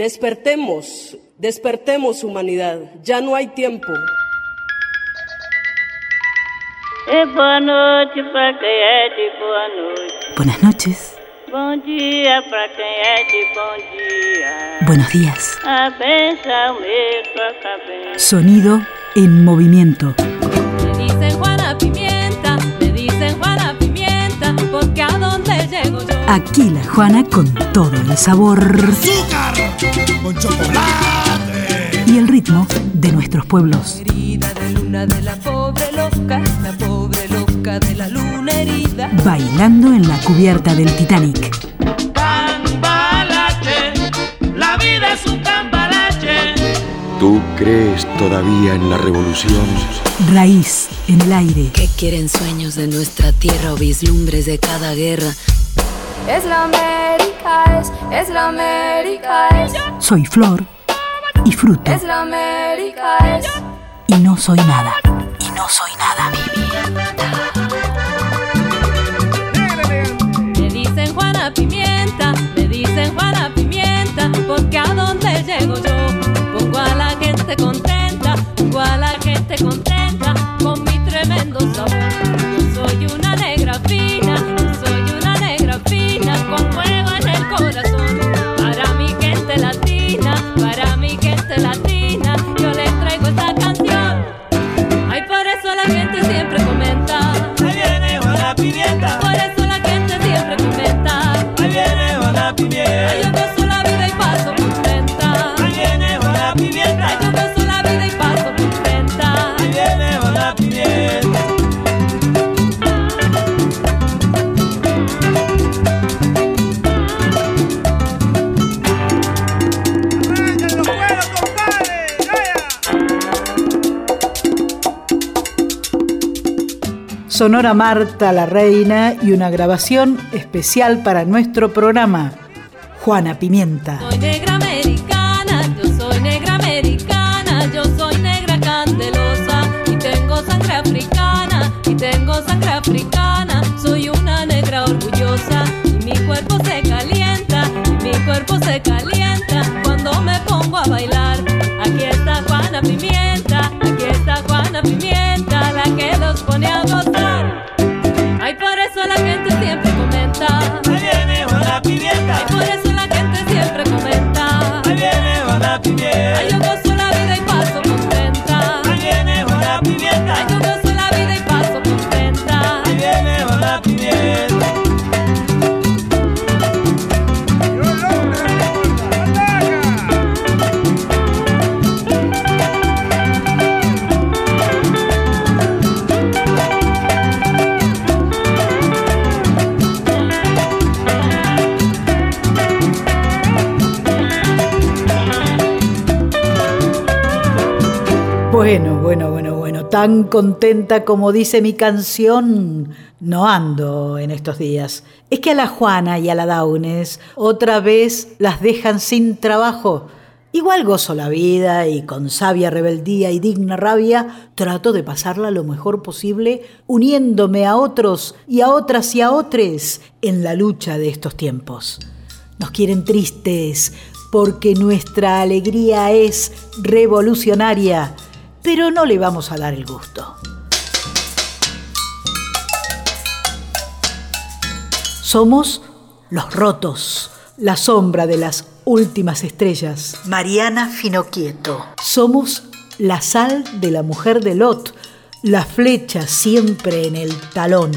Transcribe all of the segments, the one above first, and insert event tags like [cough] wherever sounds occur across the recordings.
Despertemos, despertemos humanidad, ya no hay tiempo. buenas noches. Buenos días. Sonido en movimiento. Aquí la Juana con todo el sabor. ¡Azúcar! ¡Con chocolate! Y el ritmo de nuestros pueblos. Herida de luna de la pobre loca, la pobre loca de la luna herida. Bailando en la cubierta del Titanic. Cambalache, la vida es un cambalache. ¿Tú crees todavía en la revolución? Raíz en el aire. ¿Qué quieren sueños de nuestra tierra o vislumbres de cada guerra? Es la América, es, es la América, es. Soy flor y fruto. Es la América, es. Y no soy nada. Y no soy nada. Me dicen Juana Pimienta, me dicen Juana Pimienta, porque a dónde llego yo. Pongo a la gente contenta, pongo a la gente contenta con mi tremendo Juana Sonora Marta la Reina y una grabación especial para nuestro programa. Juana Pimienta. Ay, por eso la gente siempre comenta. ahí viene Juana Ay, Pimienta, yo Tan contenta como dice mi canción, no ando en estos días. Es que a la Juana y a la Daunes otra vez las dejan sin trabajo. Igual gozo la vida y con sabia rebeldía y digna rabia trato de pasarla lo mejor posible, uniéndome a otros y a otras y a otros en la lucha de estos tiempos. Nos quieren tristes porque nuestra alegría es revolucionaria, pero no le vamos a dar el gusto. Somos los rotos, la sombra de las últimas estrellas. Mariana Finoquieto. Somos la sal de la mujer de Lot, la flecha siempre en el talón,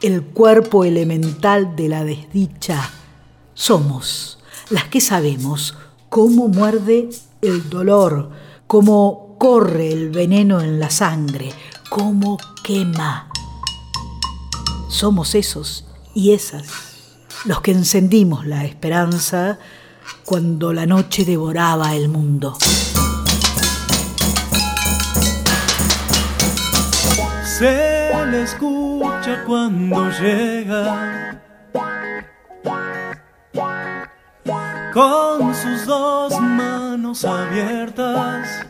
el cuerpo elemental de la desdicha. Somos las que sabemos cómo muerde el dolor, cómo corre el veneno en la sangre, cómo quema. Somos esos y esas los que encendimos la esperanza cuando la noche devoraba el mundo. Se le escucha cuando llega con sus dos manos abiertas,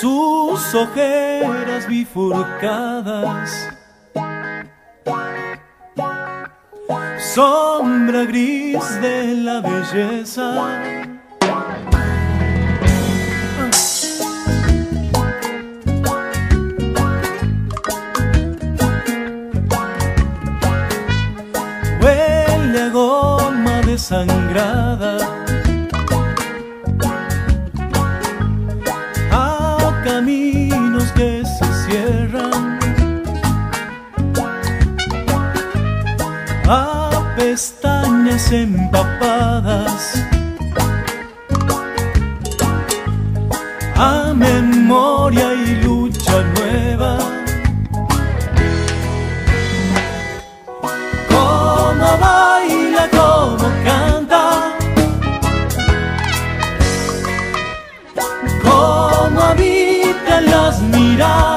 sus ojeras bifurcadas, sombra gris de la belleza. Huele A pestañas empapadas. A memoria y lucha nueva. Como baila, como canta. Como habitan las miradas.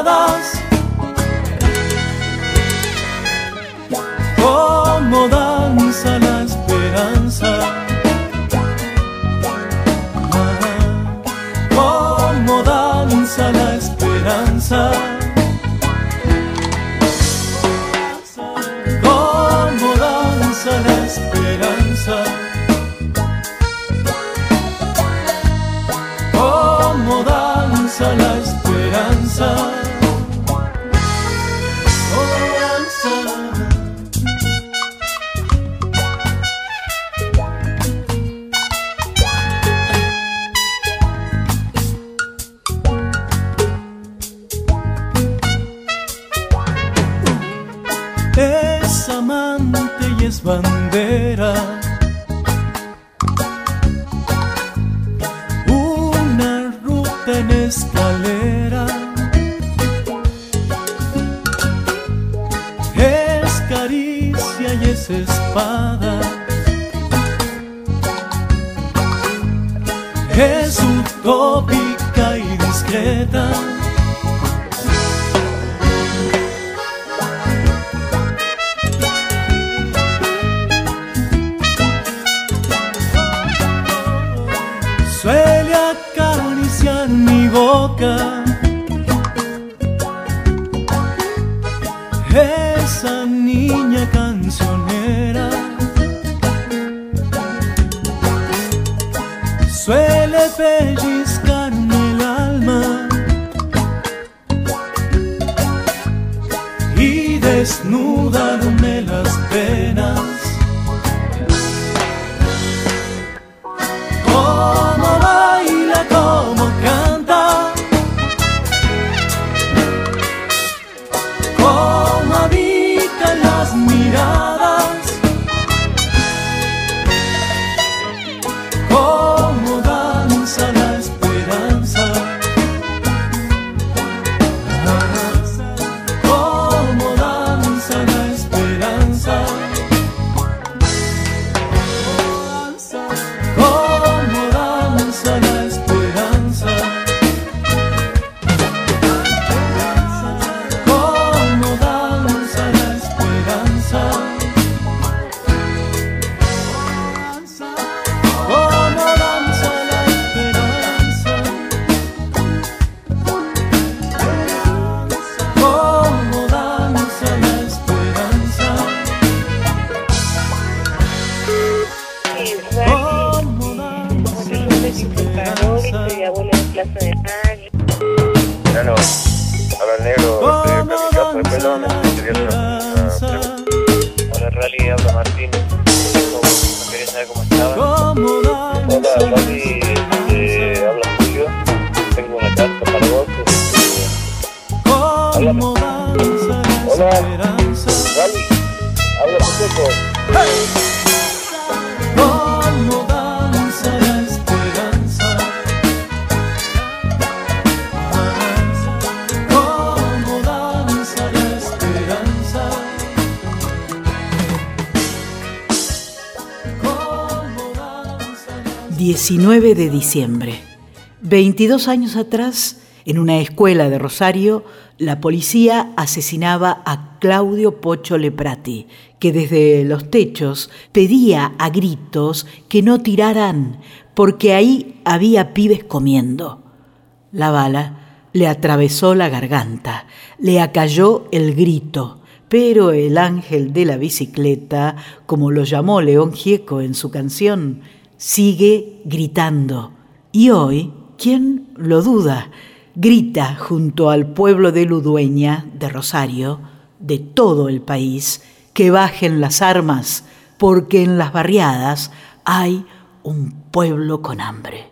Boca. Esa niña cancionera suele pellizcarme Esperanza. Como danza la esperanza. Danza la 19 de diciembre. 22 años atrás, en una escuela de Rosario, la policía asesinaba a Claudio Pocho Leprati, que desde los techos pedía a gritos que no tiraran, porque ahí había pibes comiendo. La bala le atravesó la garganta, le acalló el grito, Pero el ángel de la bicicleta, como lo llamó León Gieco en su canción, sigue gritando. Y hoy, ¿quién lo duda? Grita junto al pueblo de Ludueña, de Rosario, de todo el país, que bajen las armas, porque en las barriadas hay un pueblo con hambre.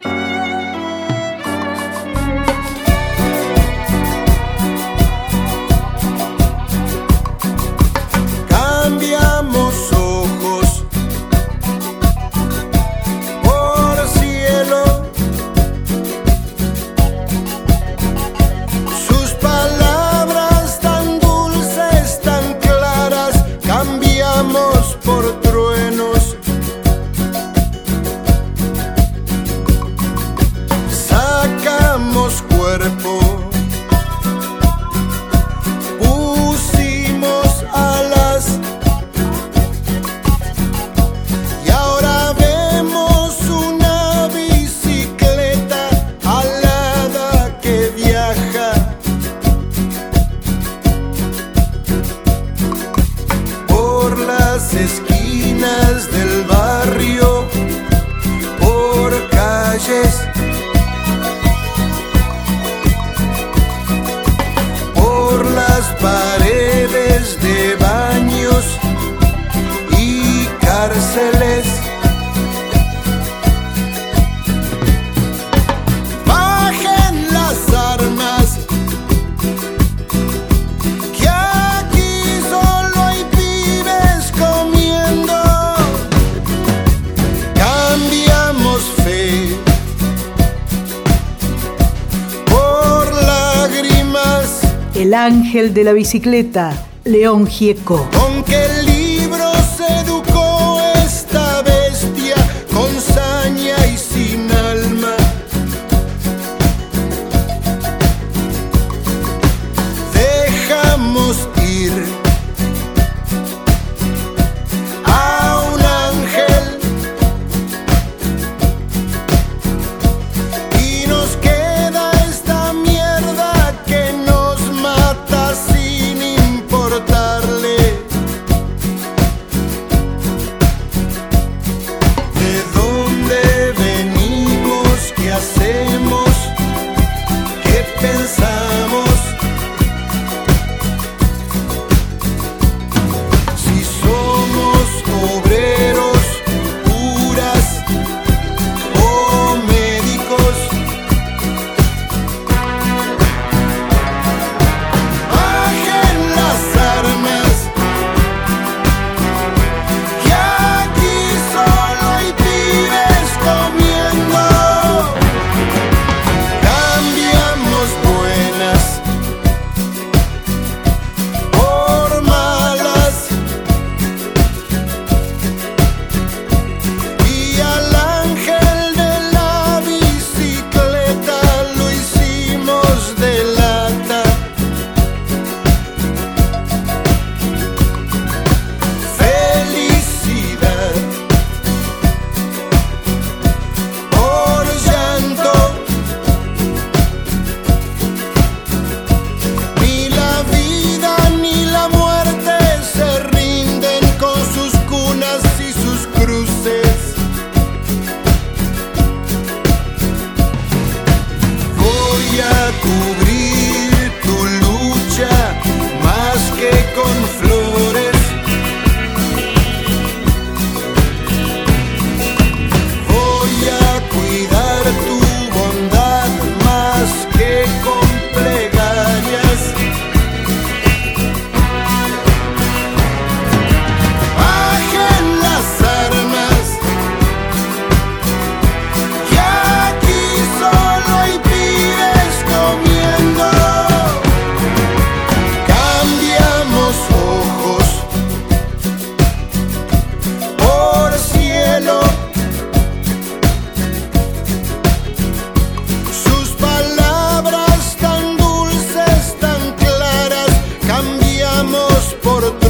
Ángel de la bicicleta, León Gieco. por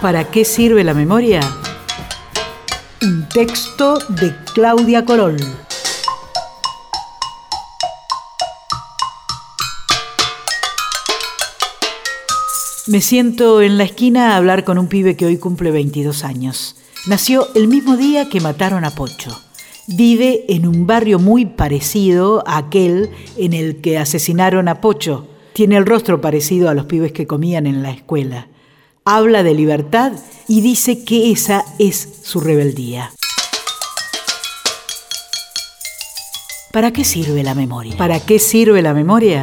¿Para qué sirve la memoria? Un texto de Claudia Corol. Me siento en la esquina a hablar con un pibe que hoy cumple 22 años. Nació el mismo día que mataron a Pocho. Vive en un barrio muy parecido a aquel en el que asesinaron a Pocho. Tiene el rostro parecido a los pibes que comían en la escuela. Habla de libertad y dice que esa es su rebeldía. ¿Para qué sirve la memoria? ¿Para qué sirve la memoria?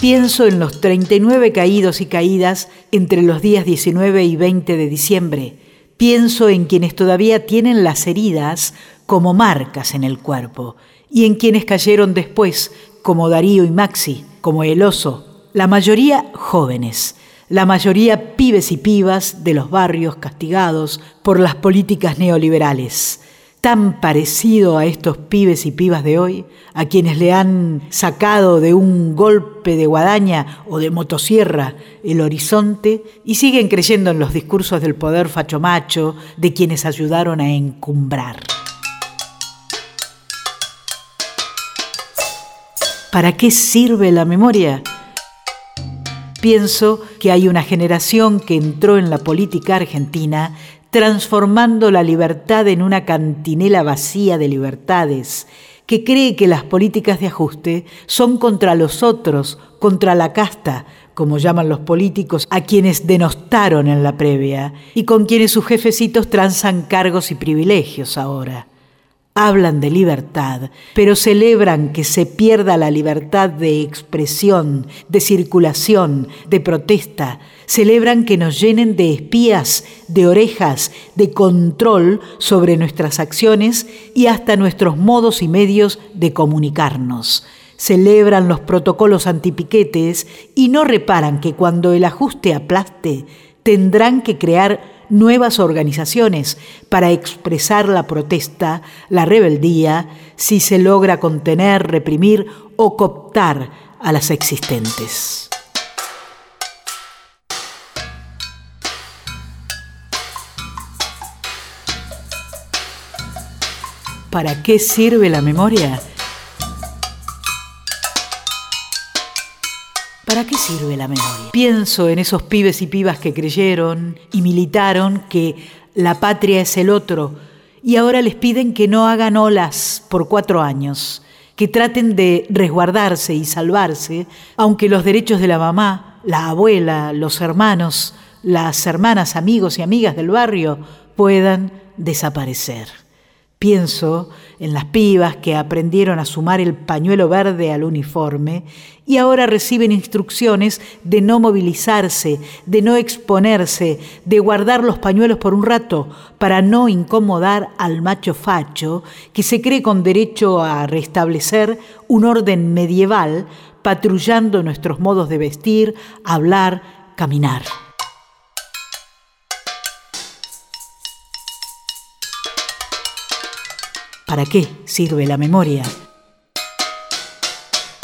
Pienso en los 39 caídos y caídas entre los días 19 y 20 de diciembre. Pienso en quienes todavía tienen las heridas como marcas en el cuerpo y en quienes cayeron después, como Darío y Maxi, como el oso, la mayoría jóvenes, la mayoría pibes y pibas de los barrios castigados por las políticas neoliberales tan parecido a estos pibes y pibas de hoy, a quienes le han sacado de un golpe de guadaña o de motosierra el horizonte y siguen creyendo en los discursos del poder fachomacho de quienes ayudaron a encumbrar. ¿Para qué sirve la memoria? Pienso que hay una generación que entró en la política argentina transformando la libertad en una cantinela vacía de libertades, que cree que las políticas de ajuste son contra los otros, contra la casta, como llaman los políticos, a quienes denostaron en la previa y con quienes sus jefecitos transan cargos y privilegios ahora hablan de libertad, pero celebran que se pierda la libertad de expresión, de circulación, de protesta. Celebran que nos llenen de espías, de orejas, de control sobre nuestras acciones y hasta nuestros modos y medios de comunicarnos. Celebran los protocolos antipiquetes y no reparan que cuando el ajuste aplaste, tendrán que crear nuevas organizaciones para expresar la protesta, la rebeldía, si se logra contener, reprimir o cooptar a las existentes. ¿Para qué sirve la memoria? ¿Para qué sirve la memoria? Pienso en esos pibes y pibas que creyeron y militaron que la patria es el otro y ahora les piden que no hagan olas por cuatro años, que traten de resguardarse y salvarse, aunque los derechos de la mamá, la abuela, los hermanos, las hermanas, amigos y amigas del barrio puedan desaparecer. Pienso en las pibas que aprendieron a sumar el pañuelo verde al uniforme y ahora reciben instrucciones de no movilizarse, de no exponerse, de guardar los pañuelos por un rato para no incomodar al macho facho que se cree con derecho a restablecer un orden medieval patrullando nuestros modos de vestir, hablar, caminar. ¿Para qué sirve la memoria?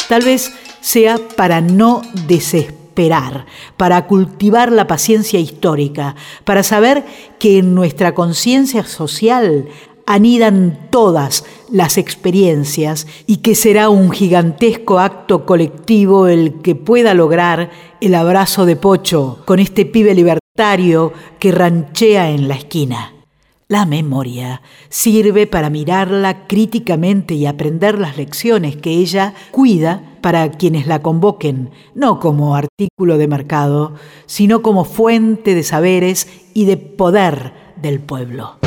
Tal vez sea para no desesperar, para cultivar la paciencia histórica, para saber que en nuestra conciencia social anidan todas las experiencias y que será un gigantesco acto colectivo el que pueda lograr el abrazo de Pocho con este pibe libertario que ranchea en la esquina. La memoria sirve para mirarla críticamente y aprender las lecciones que ella cuida para quienes la convoquen, no como artículo de mercado, sino como fuente de saberes y de poder del pueblo.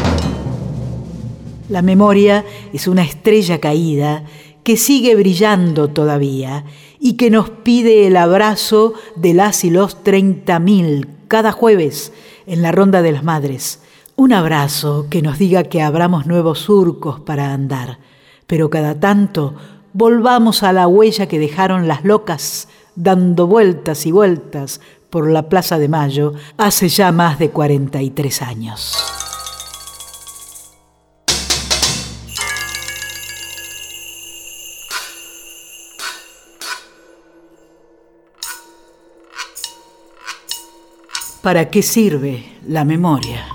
La memoria es una estrella caída que sigue brillando todavía y que nos pide el abrazo de las y los 30.000 cada jueves en la Ronda de las Madres un abrazo que nos diga que abramos nuevos surcos para andar, pero cada tanto volvamos a la huella que dejaron las locas dando vueltas y vueltas por la Plaza de Mayo hace ya más de 43 años. ¿Para qué sirve la memoria?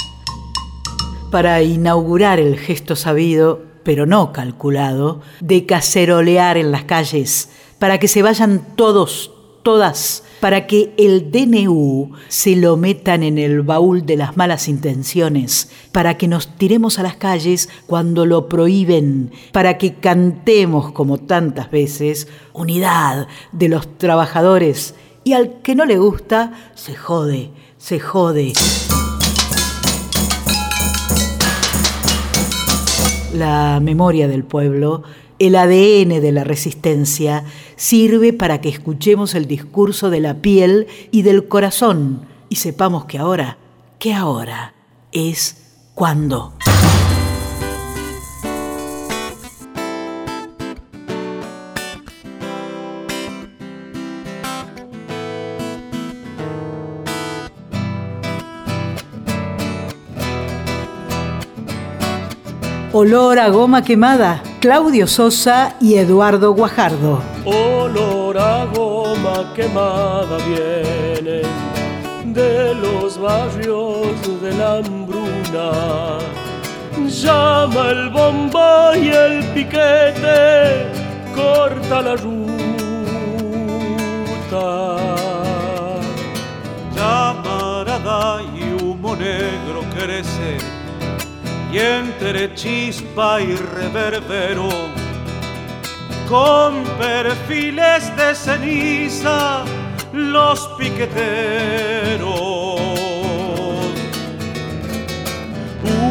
Para inaugurar el gesto sabido, pero no calculado, de cacerolear en las calles, para que se vayan todos, todas, para que el DNU se lo metan en el baúl de las malas intenciones, para que nos tiremos a las calles cuando lo prohíben, para que cantemos como tantas veces, unidad de los trabajadores, y al que no le gusta, se jode, se jode. La memoria del pueblo, el ADN de la resistencia, sirve para que escuchemos el discurso de la piel y del corazón y sepamos que ahora, que ahora es cuando. Olor a goma quemada, Claudio Sosa y Eduardo Guajardo. Olor a goma quemada viene de los barrios de la hambruna. Llama el bombo y el piquete, corta la ruta. Llamarada y humo negro crece y entre chispa y reverbero, con perfiles de ceniza, los piqueteros.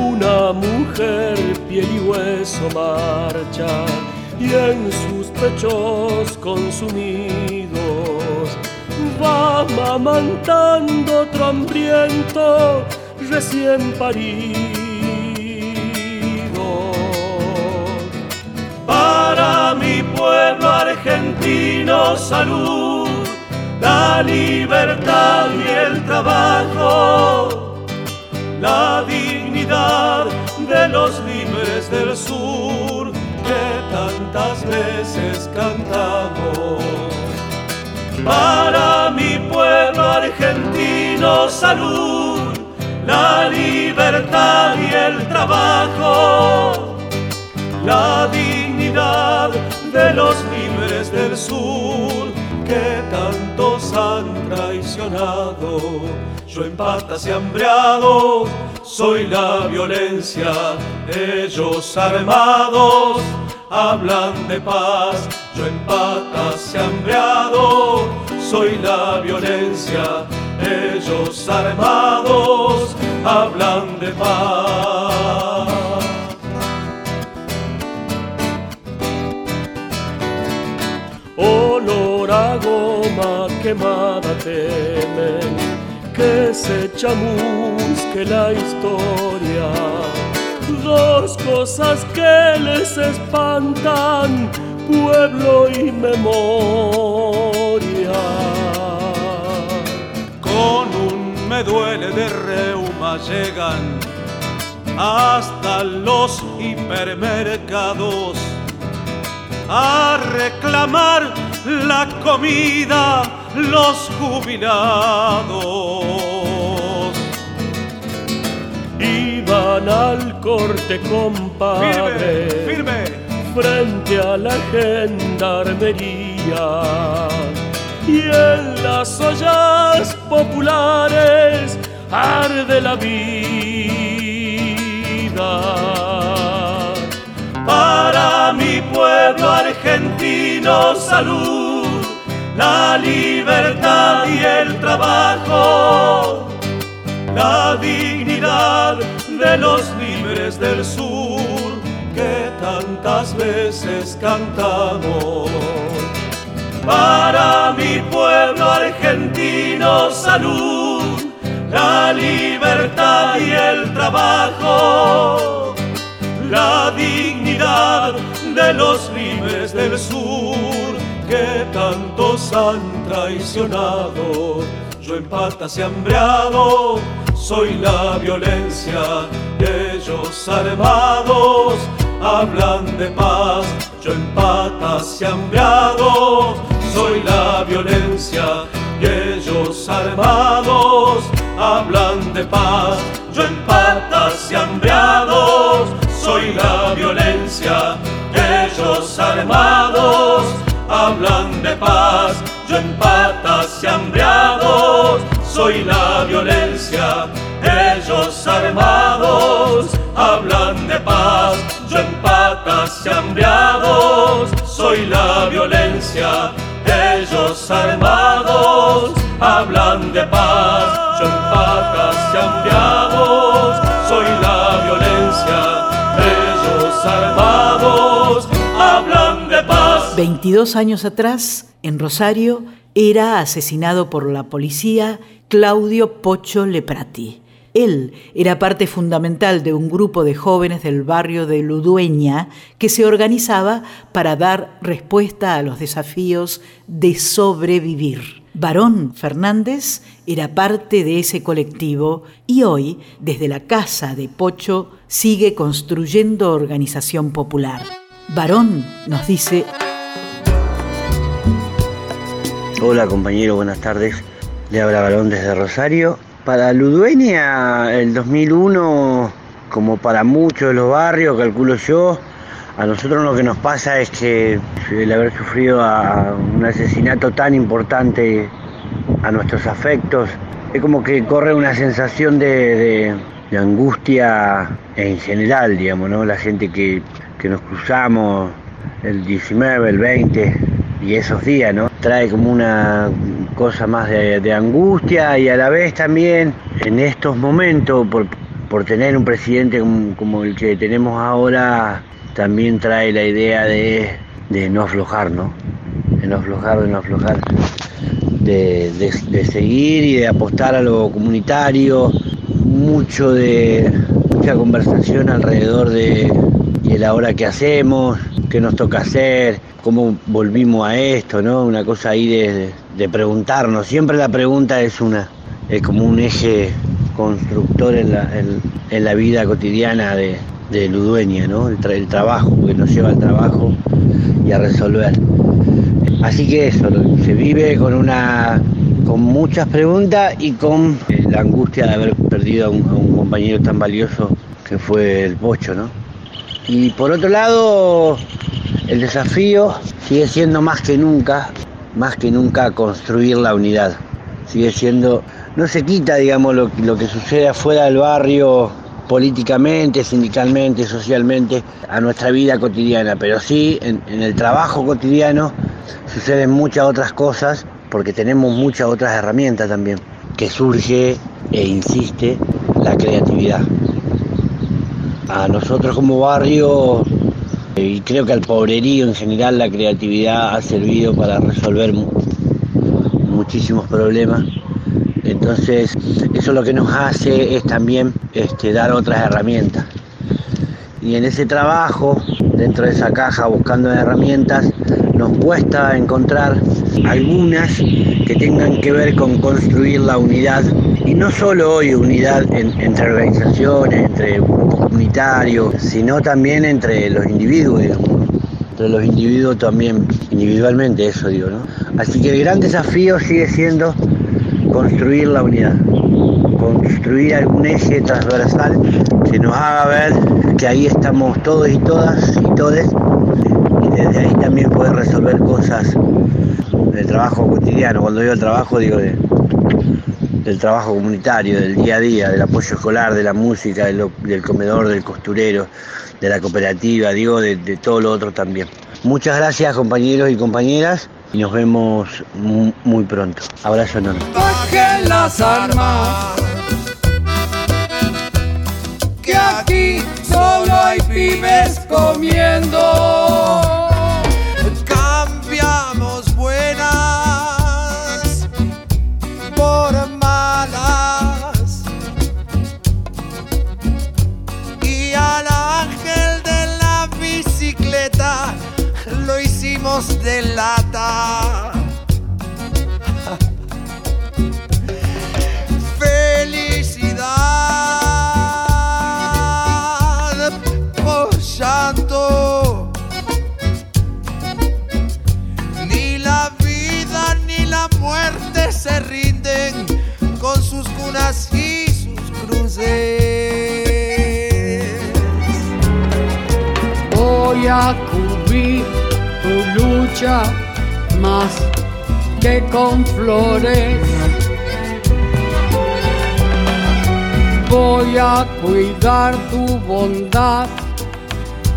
Una mujer piel y hueso marcha y en sus pechos consumidos va mamantando otro hambriento recién parido. Argentino salud, la libertad y el trabajo, la dignidad de los libres del sur que tantas veces cantamos. Para mi pueblo argentino salud, la libertad y el trabajo, la dignidad de los sur que tantos han traicionado. Yo en patas y soy la violencia, ellos armados hablan de paz. Yo en patas y soy la violencia, ellos armados hablan de paz. Olor a goma quemada temen que se chamusque la historia. Dos cosas que les espantan, pueblo y memoria. Con un me duele de reuma llegan hasta los hipermercados a reclamar la comida los jubilados. Iban al corte, compadre, firme, frente a la gendarmería. Y en las ollas populares arde la vida para mi pueblo argentino salud, la libertad y el trabajo, la dignidad de los libres del sur que tantas veces cantamos. Para mi pueblo argentino salud, la libertad y el trabajo la dignidad de los libres del sur que tantos han traicionado. Yo en patas y hambreado soy la violencia, ellos armados hablan de paz. Yo en patas y hambreado soy la violencia, y ellos armados hablan de paz. Yo en patas y hambriados soy la violencia, ellos armados soy la violencia, ellos armados hablan de paz. Yo en patas y hambriados soy la violencia, ellos armados hablan de paz. Yo en patas y hambriados soy la violencia, ellos armados hablan de paz. 22 años atrás, en Rosario, era asesinado por la policía Claudio Pocho Leprati. Él era parte fundamental de un grupo de jóvenes del barrio de Ludueña que se organizaba para dar respuesta a los desafíos de sobrevivir. Barón Fernández era parte de ese colectivo y hoy, desde la casa de Pocho, sigue construyendo organización popular. Barón nos dice... Hola compañero, buenas tardes. Le habla Barón desde Rosario. Para Ludueña, el 2001, como para muchos de los barrios, calculo yo, a nosotros lo que nos pasa es que el haber sufrido un asesinato tan importante a nuestros afectos, es como que corre una sensación de, angustia en general, digamos, ¿no? La gente que, que nos cruzamos el 19, el 20 y esos días, ¿no? Trae como una cosa más de, angustia y a la vez también en estos momentos, por, por tener un presidente como, el que tenemos ahora, también trae la idea de, de no aflojar. De no aflojar, de no aflojar, de, de seguir y de apostar a lo comunitario, mucho de mucha conversación alrededor de y el ahora qué hacemos, qué nos toca hacer, cómo volvimos a esto, ¿no? Una cosa ahí de, preguntarnos. Siempre la pregunta es una, es como un eje constructor en la, en, la vida cotidiana de, de Ludueña, ¿no? El, trabajo, que nos lleva al trabajo y a resolver. Así que eso, se vive con una con muchas preguntas y con eh, la angustia de haber perdido a un compañero tan valioso que fue el Pocho, ¿no? Y por otro lado, el desafío sigue siendo más que nunca, más que nunca construir la unidad. Sigue siendo, no se quita, digamos, lo, que sucede afuera del barrio políticamente, sindicalmente, socialmente, a nuestra vida cotidiana, pero sí en el trabajo cotidiano suceden muchas otras cosas porque tenemos muchas otras herramientas también, que surge e insiste la creatividad. A nosotros como barrio y creo que al pobrerío en general la creatividad ha servido para resolver muchísimos problemas. Entonces, eso lo que nos hace es también este, dar otras herramientas. Y en ese trabajo, dentro de esa caja, buscando herramientas, nos cuesta encontrar algunas que tengan que ver con construir la unidad. Y no solo hoy unidad entre organizaciones, entre comunitario, sino también entre los individuos, entre los individuos también, individualmente eso digo, ¿no? Así que el gran desafío sigue siendo construir la unidad, construir algún eje transversal que nos haga ver que ahí estamos todos y todas y todes, y desde ahí también poder resolver cosas del trabajo cotidiano. Cuando digo el trabajo digo de, del trabajo comunitario, del día a día, del apoyo escolar, de la música, del, comedor, del costurero, de la cooperativa, digo, de, todo lo otro también. Muchas gracias compañeros y compañeras y nos vemos muy, pronto. Abrazo enorme. Bajen las armas, que aquí solo hay pibes comiendo.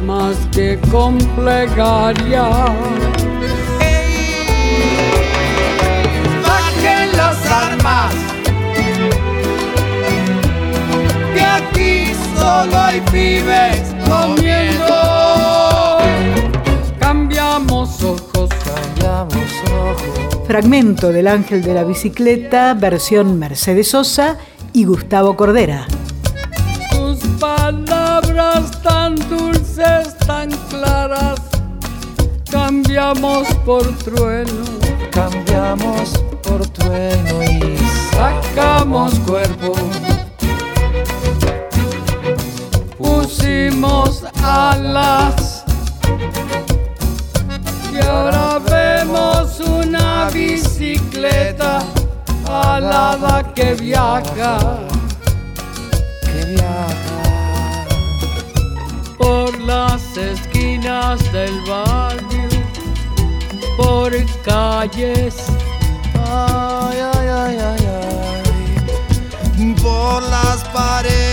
Más que con plegaria. Bajen las armas, que aquí solo hay pibes comiendo. Cambiamos ojos, cambiamos ojos. Fragmento del Ángel de la Bicicleta, versión Mercedes Sosa y Gustavo Cordera. Cambiamos por trueno, cambiamos por trueno y sacamos cuerpo. Pusimos alas. Y ahora vemos una bicicleta alada que viaja, que viaja. Por las esquinas del por calles, ay, ay, ay, ay, ay, por las paredes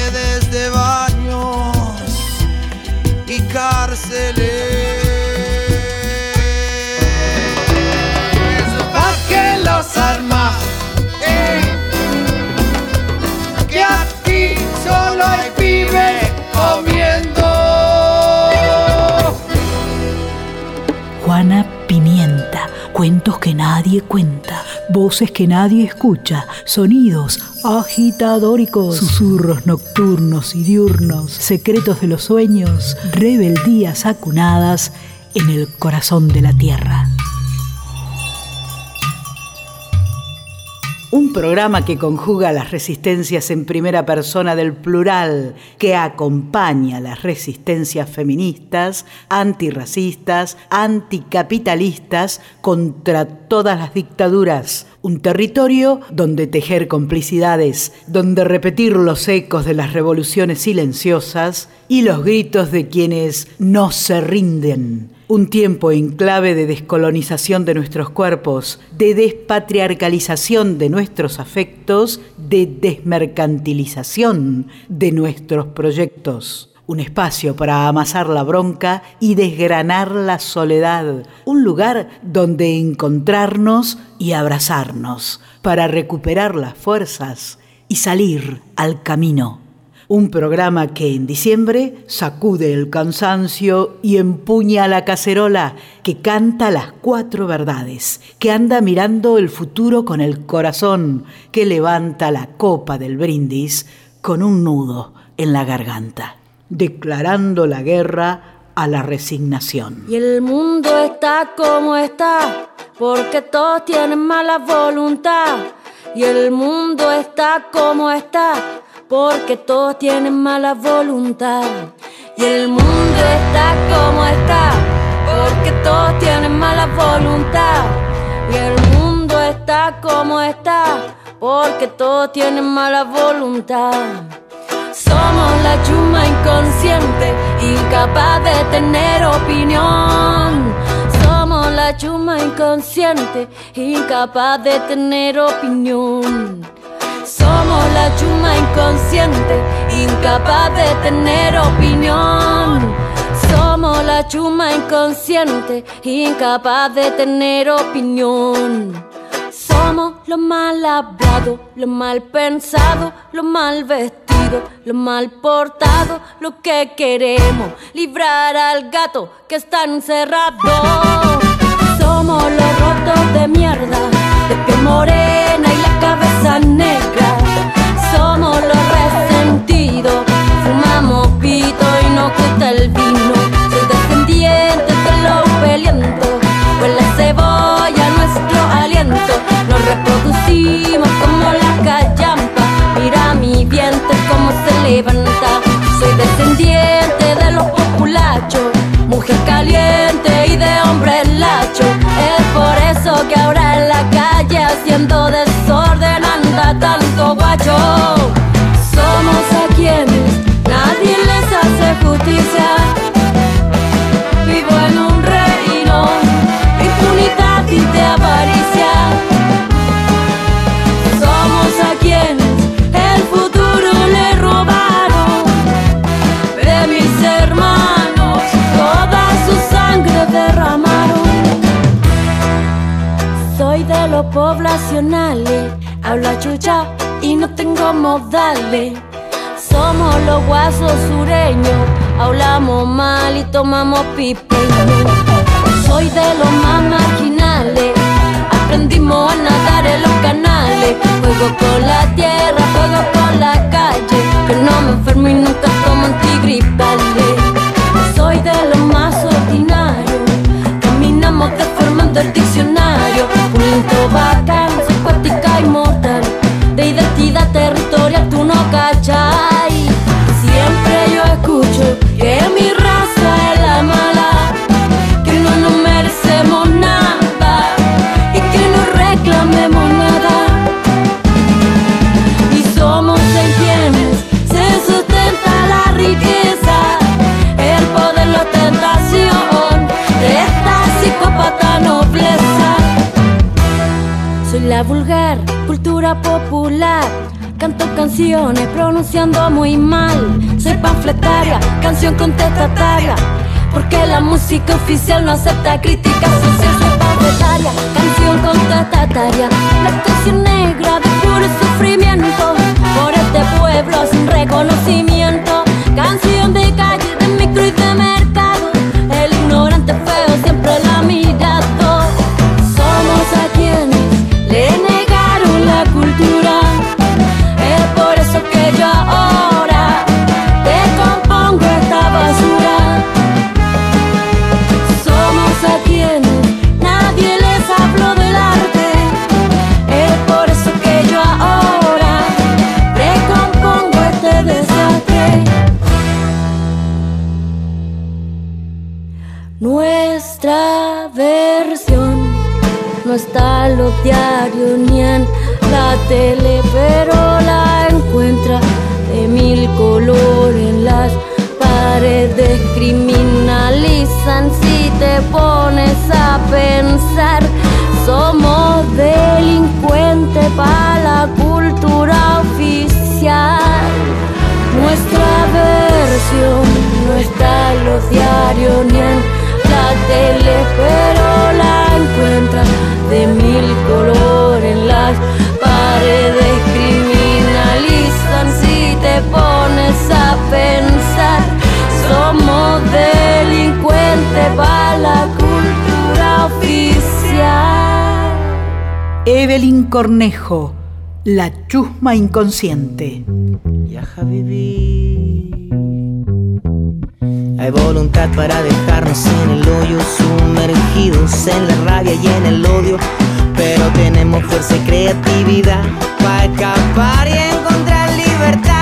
nadie cuenta, voces que nadie escucha, sonidos agitadóricos, susurros nocturnos y diurnos, secretos de los sueños, rebeldías acunadas en el corazón de la tierra. Un programa que conjuga las resistencias en primera persona del plural, que acompaña las resistencias feministas, antirracistas, anticapitalistas contra todas las dictaduras. Un territorio donde tejer complicidades, donde repetir los ecos de las revoluciones silenciosas y los gritos de quienes no se rinden un tiempo en clave de descolonización de nuestros cuerpos, de despatriarcalización de nuestros afectos, de desmercantilización de nuestros proyectos. Un espacio para amasar la bronca y desgranar la soledad. Un lugar donde encontrarnos y abrazarnos, para recuperar las fuerzas y salir al camino. Un programa que en diciembre sacude el cansancio y empuña la cacerola, que canta las cuatro verdades, que anda mirando el futuro con el corazón, que levanta la copa del brindis con un nudo en la garganta, declarando la guerra a la resignación. Y el mundo está como está, porque todos tienen mala voluntad. Y el mundo está como está porque todos tienen mala voluntad. Y el mundo está como está, porque todos tienen mala voluntad. Y el mundo está como está, porque todos tienen mala voluntad. Somos la chuma inconsciente, incapaz de tener opinión. Somos la chuma inconsciente, incapaz de tener opinión. Somos la chuma inconsciente, incapaz de tener opinión. Somos la chuma inconsciente, incapaz de tener opinión. Somos lo mal hablado, lo mal pensado, lo mal vestido, lo mal portado, lo que queremos, librar al gato que está encerrado. Somos los rotos de mierda, de piel morena y la cabeza negra. Somos los resentidos, fumamos pito y no gusta el vino. Soy descendiente de los pelientos, pues la cebolla nuestro aliento. Nos reproducimos como la callampa, mira mi vientre como se levanta. Soy descendiente de los populachos, mujer caliente y de hombre lacho. Es por eso que ahora Somos los guasos sureños, hablamos mal y tomamos pipeño. Soy de los más marginales, aprendimos a nadar en los canales. Juego con la tierra, juego con la calle, que no me enfermo y nunca tomo antigripales. Soy de los más ordinarios, caminamos deformando el diccionario. Un lento bacán, acuática y popular. Canto canciones pronunciando muy mal. Soy panfletaria, canción contestataria. Porque la música oficial no acepta críticas sociales. Soy panfletaria, canción contestataria. La canción negra de puro sufrimiento. Por este pueblo sin reconocimiento. La chusma inconsciente. Ya. Hay voluntad para dejarnos en el hoyo, sumergidos en la rabia y en el odio. Pero tenemos fuerza y creatividad para escapar y encontrar libertad.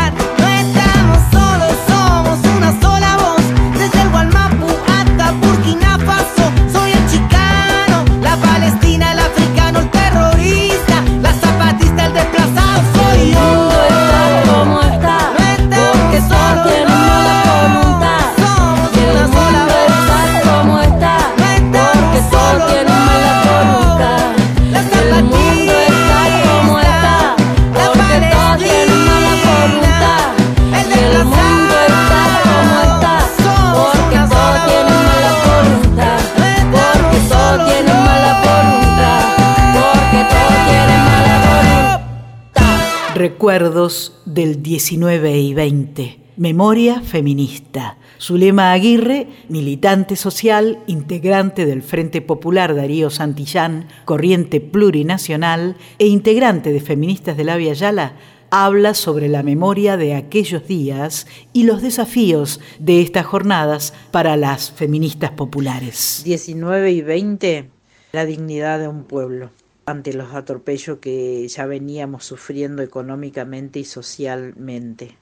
19 y 20. Memoria feminista. Zulema Aguirre, militante social, integrante del Frente Popular Darío Santillán, corriente plurinacional e integrante de Feministas de la Via Yala, habla sobre la memoria de aquellos días y los desafíos de estas jornadas para las feministas populares. 19 y 20, la dignidad de un pueblo ante los atropellos que ya veníamos sufriendo económicamente y socialmente.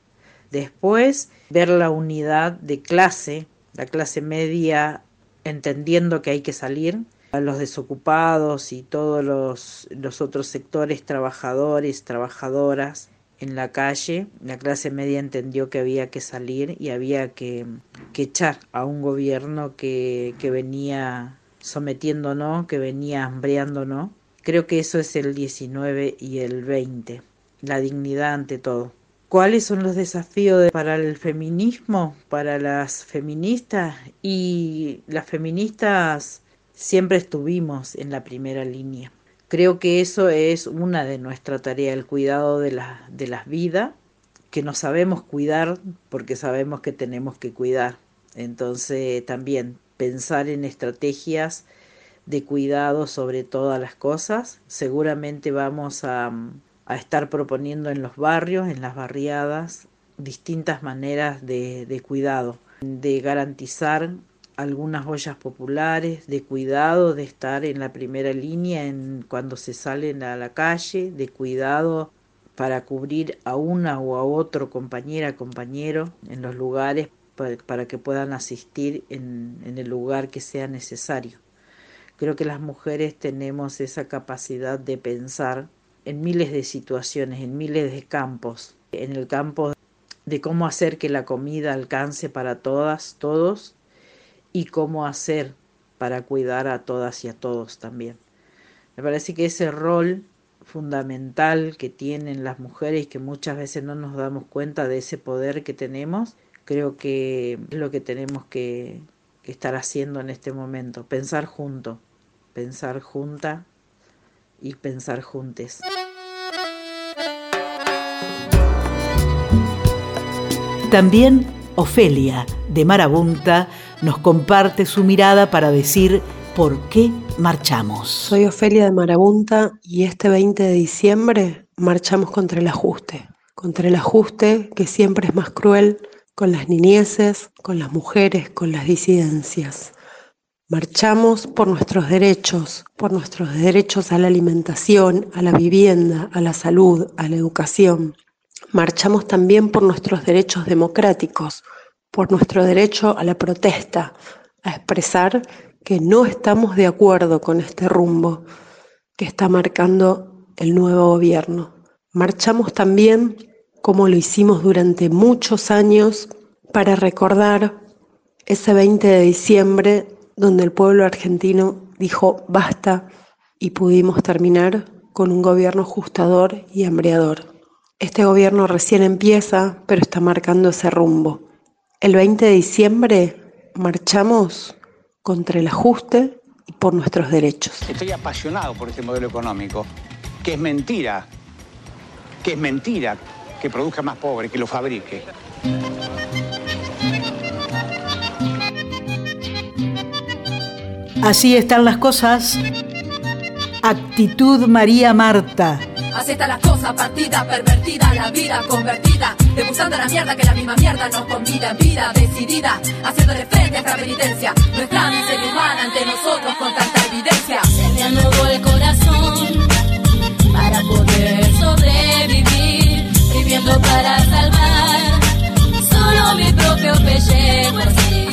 Después, ver la unidad de clase, la clase media entendiendo que hay que salir, a los desocupados y todos los, los otros sectores trabajadores, trabajadoras en la calle, la clase media entendió que había que salir y había que, que echar a un gobierno que, que venía sometiéndonos, que venía hambreándonos. Creo que eso es el 19 y el 20, la dignidad ante todo. ¿Cuáles son los desafíos de- para el feminismo, para las feministas? Y las feministas siempre estuvimos en la primera línea. Creo que eso es una de nuestras tareas, el cuidado de, la, de las vidas, que no sabemos cuidar porque sabemos que tenemos que cuidar. Entonces también pensar en estrategias de cuidado sobre todas las cosas. Seguramente vamos a, a estar proponiendo en los barrios, en las barriadas, distintas maneras de, de cuidado, de garantizar algunas ollas populares de cuidado, de estar en la primera línea en, cuando se salen a la calle, de cuidado para cubrir a una o a otro compañera, compañero en los lugares para, que puedan asistir en, en el lugar que sea necesario. Creo que las mujeres tenemos esa capacidad de pensar en miles de situaciones, en miles de campos, en el campo de cómo hacer que la comida alcance para todas, todos, y cómo hacer para cuidar a todas y a todos también. Me parece que ese rol fundamental que tienen las mujeres que muchas veces no nos damos cuenta de ese poder que tenemos, creo que es lo que tenemos que, que estar haciendo en este momento, pensar junto, pensar junta y pensar juntes. También Ofelia, de Marabunta, nos comparte su mirada para decir por qué marchamos. Soy Ofelia de Marabunta y este 20 de diciembre marchamos contra el ajuste, contra el ajuste que siempre es más cruel con las niñeces, con las mujeres, con las disidencias. Marchamos por nuestros derechos, por nuestros derechos a la alimentación, a la vivienda, a la salud, a la educación. Marchamos también por nuestros derechos democráticos, por nuestro derecho a la protesta, a expresar que no estamos de acuerdo con este rumbo que está marcando el nuevo gobierno. Marchamos también, como lo hicimos durante muchos años, para recordar ese 20 de diciembre donde el pueblo argentino dijo basta y pudimos terminar con un gobierno ajustador y hambreador. Este gobierno recién empieza, pero está marcando ese rumbo. El 20 de diciembre marchamos contra el ajuste y por nuestros derechos. Estoy apasionado por este modelo económico, que es mentira, que es mentira que produzca más pobres, que lo fabrique. Así están las cosas. Actitud María Marta. Así está la cosa, partida, pervertida, la vida convertida, degustando la mierda que la misma mierda nos convida en vida decidida, haciéndole frente a esta penitencia, nuestra miseria humana ante nosotros con tanta evidencia. Se me anudó el corazón para poder sobrevivir, viviendo para salvar solo mi propio pellejo. Así.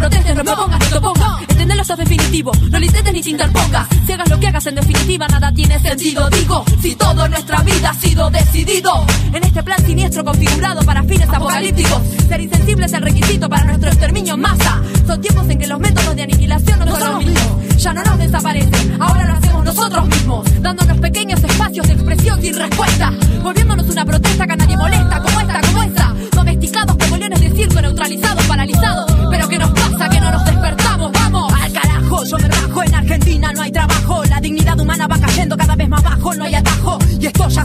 Que no pienses, no protestes, no propongas, no te opongas. Entendelo, eso es definitivo. No lo intentes ni te interpongas. Si hagas lo que hagas, en definitiva, nada tiene sentido. Digo, si todo en nuestra vida ha sido decidido. En este plan siniestro configurado para fines apocalípticos. Ser insensible es el requisito para nuestro exterminio en masa. Son tiempos en que los métodos de aniquilación no, son los mismos. Ya no nos desaparecen, ahora lo hacemos nosotros mismos. Dándonos pequeños espacios de expresión sin respuesta. Volviéndonos una protesta que a nadie molesta, como esta, como esa. Domesticados como leones de circo, neutralizados, paralizados.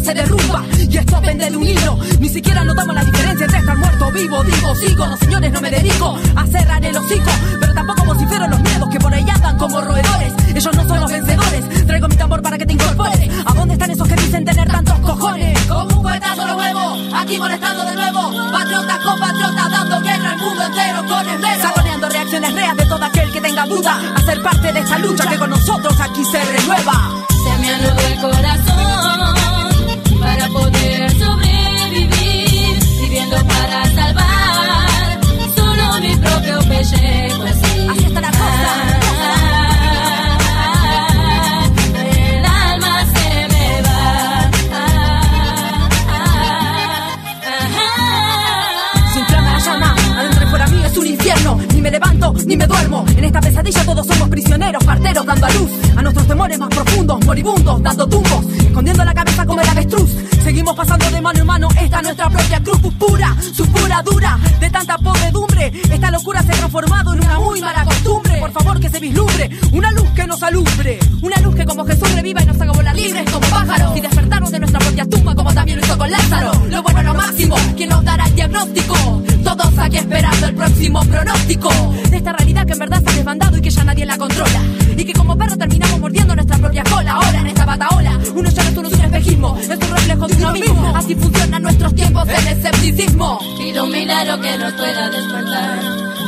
Se derrumba, y esto pende de un hilo. Ni siquiera notamos la diferencia entre estar muerto vivo. Digo, sigo, no señores, no me dedico a cerrar el hocico. Pero tampoco vocifero los miedos que por ahí andan como roedores. Ellos no son los vencedores. Traigo mi tambor para que te incorpores. ¿A dónde están esos que dicen tener tantos cojones? Como un cohetazo lo huevo, aquí molestando de nuevo. Patriotas compatriotas dando guerra al mundo entero con esmero. Saconeando reacciones reas de todo aquel que tenga duda. A ser parte de esta lucha que con nosotros aquí se renueva. Se me el corazón a nuestros temores más profundos, moribundos, dando tumbos, escondiendo la cabeza como el avestruz. Seguimos pasando de mano en mano, esta nuestra propia cruz pura, su pura dura, de tanta podredumbre. Esta locura se ha transformado en una muy mala costumbre. Por favor, que se vislumbre, una luz que nos alumbre, una luz que como Jesús reviva y nos haga volar libres como pájaros y despertarnos de nuestra propia tumba, como también lo hizo con Lázaro. Lo bueno, lo máximo, quien nos dará el diagnóstico. Todos aquí esperando el próximo pronóstico de esta realidad que en verdad está desbandado y que ya nadie la controla. Y que como perro terminamos mordiendo nuestra propia cola. Ahora en esta bataola, uno ya no es un espejismo, es un reflejo de uno mismo. Así funcionan nuestros tiempos del escepticismo. Pido un milagro que nos pueda despertar.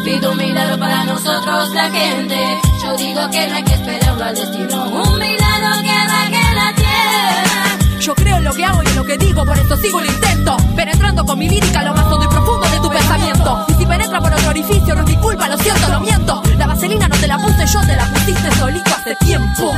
Pido un milagro para nosotros, la gente. Yo digo que no hay que esperarlo al destino. Un milagro que arranque la tierra. Yo creo en lo que hago y en lo que digo, por eso sigo el intento. Penetrando con mi lírica lo más hondo y profundo de tu pensamiento. Y si penetra por otro orificio, no es mi culpa, lo siento, lo miento. La vaselina no te la puse yo, te la pusiste solito hace tiempo.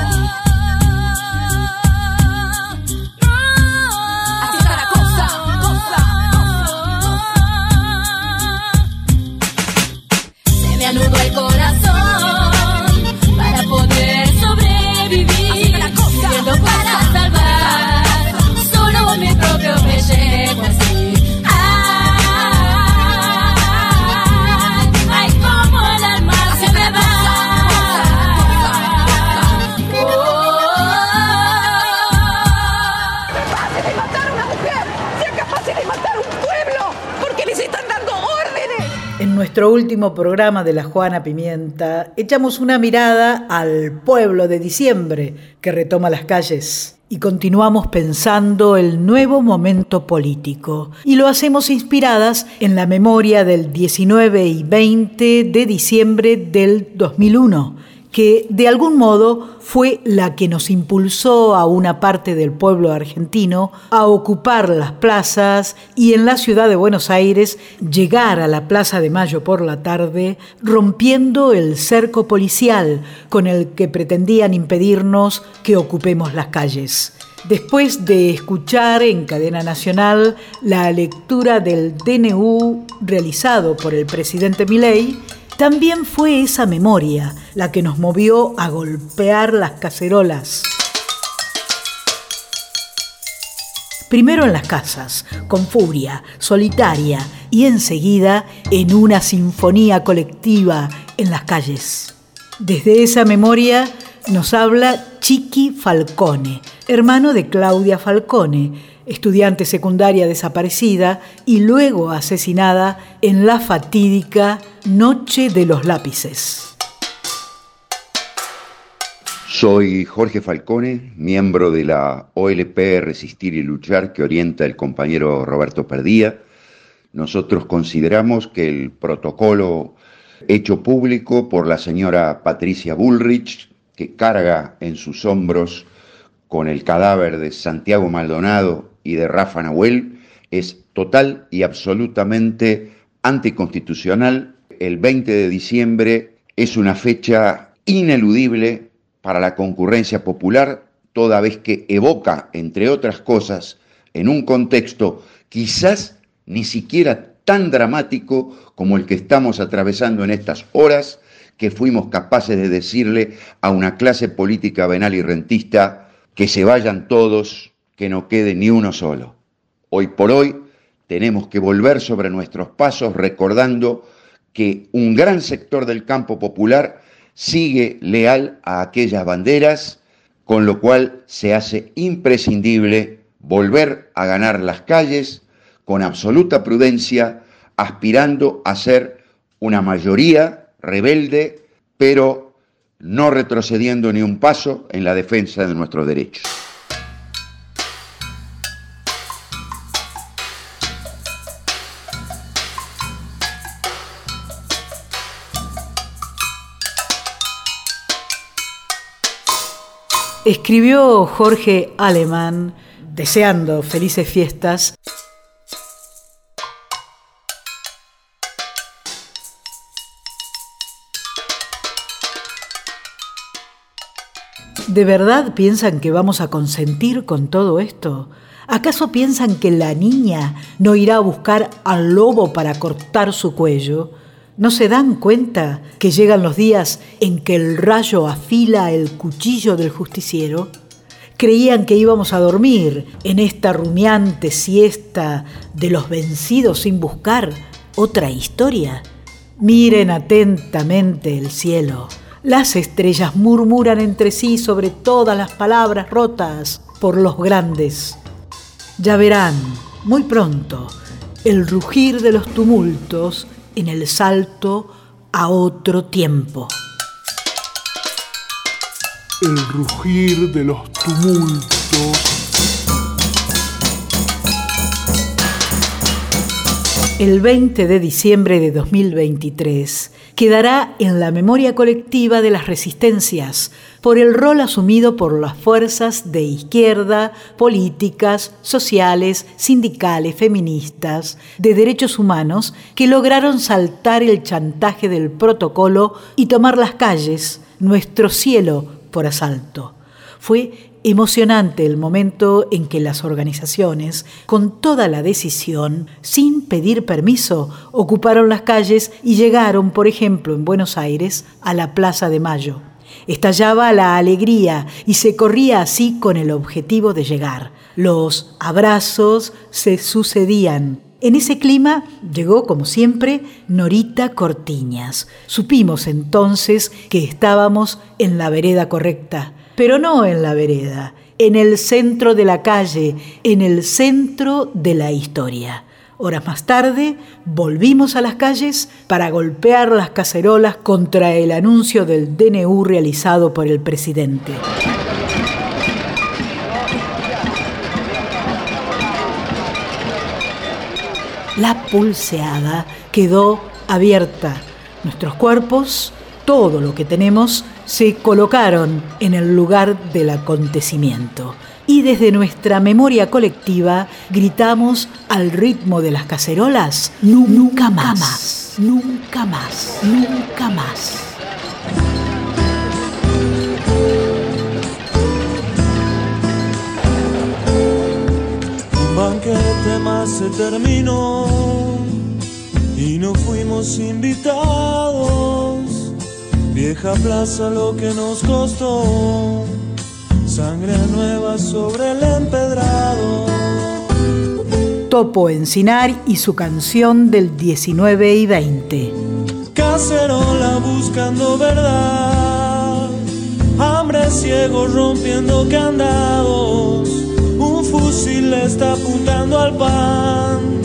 Nuestro último programa de la Juana Pimienta, echamos una mirada al pueblo de diciembre que retoma las calles y continuamos pensando el nuevo momento político. Y lo hacemos inspiradas en la memoria del 19 y 20 de diciembre del 2001 que de algún modo fue la que nos impulsó a una parte del pueblo argentino a ocupar las plazas y en la ciudad de Buenos Aires llegar a la Plaza de Mayo por la tarde rompiendo el cerco policial con el que pretendían impedirnos que ocupemos las calles. Después de escuchar en cadena nacional la lectura del DNU realizado por el presidente Milei, también fue esa memoria la que nos movió a golpear las cacerolas. Primero en las casas, con furia, solitaria, y enseguida en una sinfonía colectiva en las calles. Desde esa memoria nos habla Chiqui Falcone, hermano de Claudia Falcone, estudiante secundaria desaparecida y luego asesinada en la fatídica Noche de los Lápices. Soy Jorge Falcone, miembro de la OLP Resistir y Luchar que orienta el compañero Roberto Perdía. Nosotros consideramos que el protocolo hecho público por la señora Patricia Bullrich, que carga en sus hombros con el cadáver de Santiago Maldonado y de Rafa Nahuel, es total y absolutamente anticonstitucional. El 20 de diciembre es una fecha ineludible para la concurrencia popular, toda vez que evoca, entre otras cosas, en un contexto quizás ni siquiera tan dramático como el que estamos atravesando en estas horas, que fuimos capaces de decirle a una clase política venal y rentista que se vayan todos, que no quede ni uno solo. Hoy por hoy tenemos que volver sobre nuestros pasos recordando que un gran sector del campo popular sigue leal a aquellas banderas, con lo cual se hace imprescindible volver a ganar las calles con absoluta prudencia, aspirando a ser una mayoría rebelde, pero no retrocediendo ni un paso en la defensa de nuestros derechos. Escribió Jorge Alemán, deseando felices fiestas, ¿De verdad piensan que vamos a consentir con todo esto? ¿Acaso piensan que la niña no irá a buscar al lobo para cortar su cuello? ¿No se dan cuenta que llegan los días en que el rayo afila el cuchillo del justiciero? Creían que íbamos a dormir en esta rumiante siesta de los vencidos sin buscar otra historia. Miren atentamente el cielo. Las estrellas murmuran entre sí sobre todas las palabras rotas por los grandes. Ya verán, muy pronto, el rugir de los tumultos en el salto a otro tiempo. El rugir de los tumultos. El 20 de diciembre de 2023 quedará en la memoria colectiva de las resistencias por el rol asumido por las fuerzas de izquierda, políticas, sociales, sindicales, feministas, de derechos humanos, que lograron saltar el chantaje del protocolo y tomar las calles, nuestro cielo, por asalto. Fue Emocionante el momento en que las organizaciones, con toda la decisión, sin pedir permiso, ocuparon las calles y llegaron, por ejemplo, en Buenos Aires, a la Plaza de Mayo. Estallaba la alegría y se corría así con el objetivo de llegar. Los abrazos se sucedían. En ese clima llegó, como siempre, Norita Cortiñas. Supimos entonces que estábamos en la vereda correcta pero no en la vereda, en el centro de la calle, en el centro de la historia. Horas más tarde, volvimos a las calles para golpear las cacerolas contra el anuncio del DNU realizado por el presidente. La pulseada quedó abierta. Nuestros cuerpos, todo lo que tenemos, se colocaron en el lugar del acontecimiento. Y desde nuestra memoria colectiva gritamos al ritmo de las cacerolas, nunca, más, nunca más, nunca más. Un banquete más se terminó y no fuimos invitados Vieja plaza lo que nos costó, sangre nueva sobre el empedrado. Topo Encinar y su canción del 19 y 20. Cacerola buscando verdad, hambre ciego rompiendo candados, un fusil está apuntando al pan,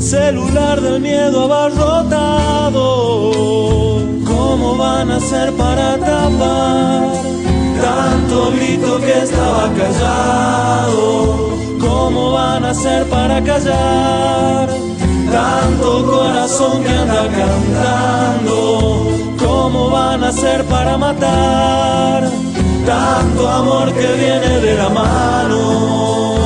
celular del miedo abarrotado. ¿Cómo van a hacer para tapar tanto grito que estaba callado? ¿Cómo van a hacer para callar tanto corazón que anda cantando? ¿Cómo van a hacer para matar tanto amor que viene de la mano?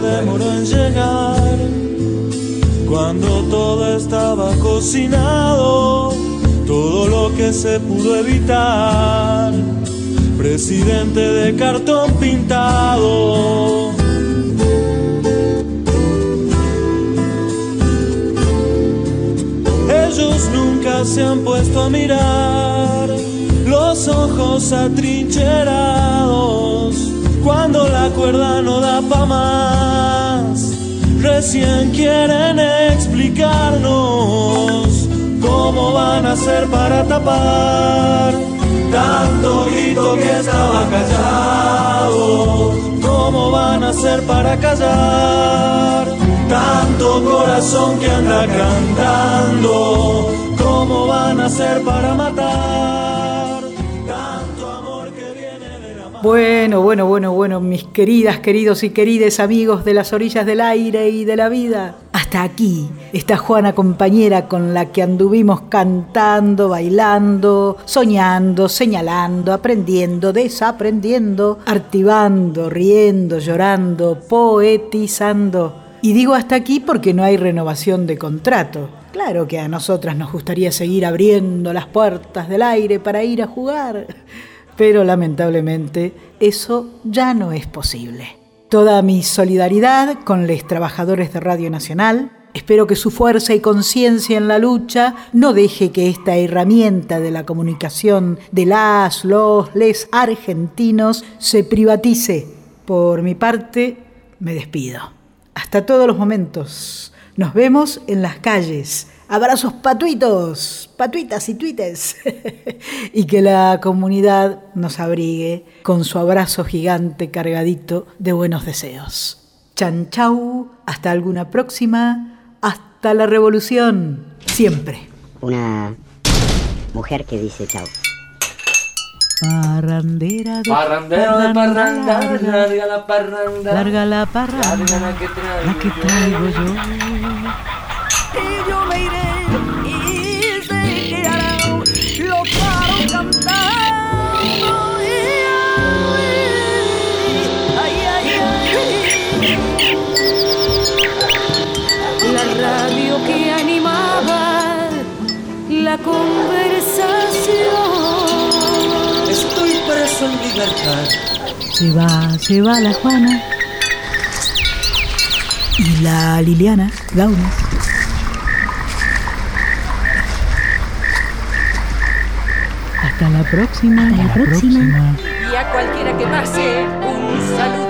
Demoró en llegar. Cuando todo estaba cocinado, todo lo que se pudo evitar, presidente de cartón pintado. Ellos nunca se han puesto a mirar, los ojos atrincherados cuando la cuerda no da pa' más. Recién quieren explicarnos cómo van a hacer para tapar tanto grito que estaba callado. ¿Cómo van a hacer para callar tanto corazón que anda cantando? ¿Cómo van a hacer para matar? Bueno, bueno, bueno, bueno, mis queridas, queridos y queridas amigos de las orillas del aire y de la vida. Hasta aquí está Juana compañera con la que anduvimos cantando, bailando, soñando, señalando, aprendiendo, desaprendiendo, artivando, riendo, llorando, poetizando. Y digo hasta aquí porque no hay renovación de contrato. Claro que a nosotras nos gustaría seguir abriendo las puertas del aire para ir a jugar pero lamentablemente eso ya no es posible. Toda mi solidaridad con los trabajadores de Radio Nacional. Espero que su fuerza y conciencia en la lucha no deje que esta herramienta de la comunicación de las, los, les argentinos se privatice. Por mi parte, me despido. Hasta todos los momentos. Nos vemos en las calles. Abrazos patuitos, patuitas y tuites. [laughs] y que la comunidad nos abrigue con su abrazo gigante cargadito de buenos deseos. Chan chau, hasta alguna próxima, hasta la revolución, siempre. Una mujer que dice chau. Parrandera de Parrandero de parranda, larga la parranda. Larga la parranda, Larga la que traigo la que traigo yo. Y yo me iré y se quedarán los paros cantando. Ay, ay, ay. La radio que animaba la conversación. Estoy preso en libertad. Se va, se va la Juana. Y la Liliana, Gaunes. Hasta la próxima. Hasta la próxima. Y a cualquiera que pase, un saludo.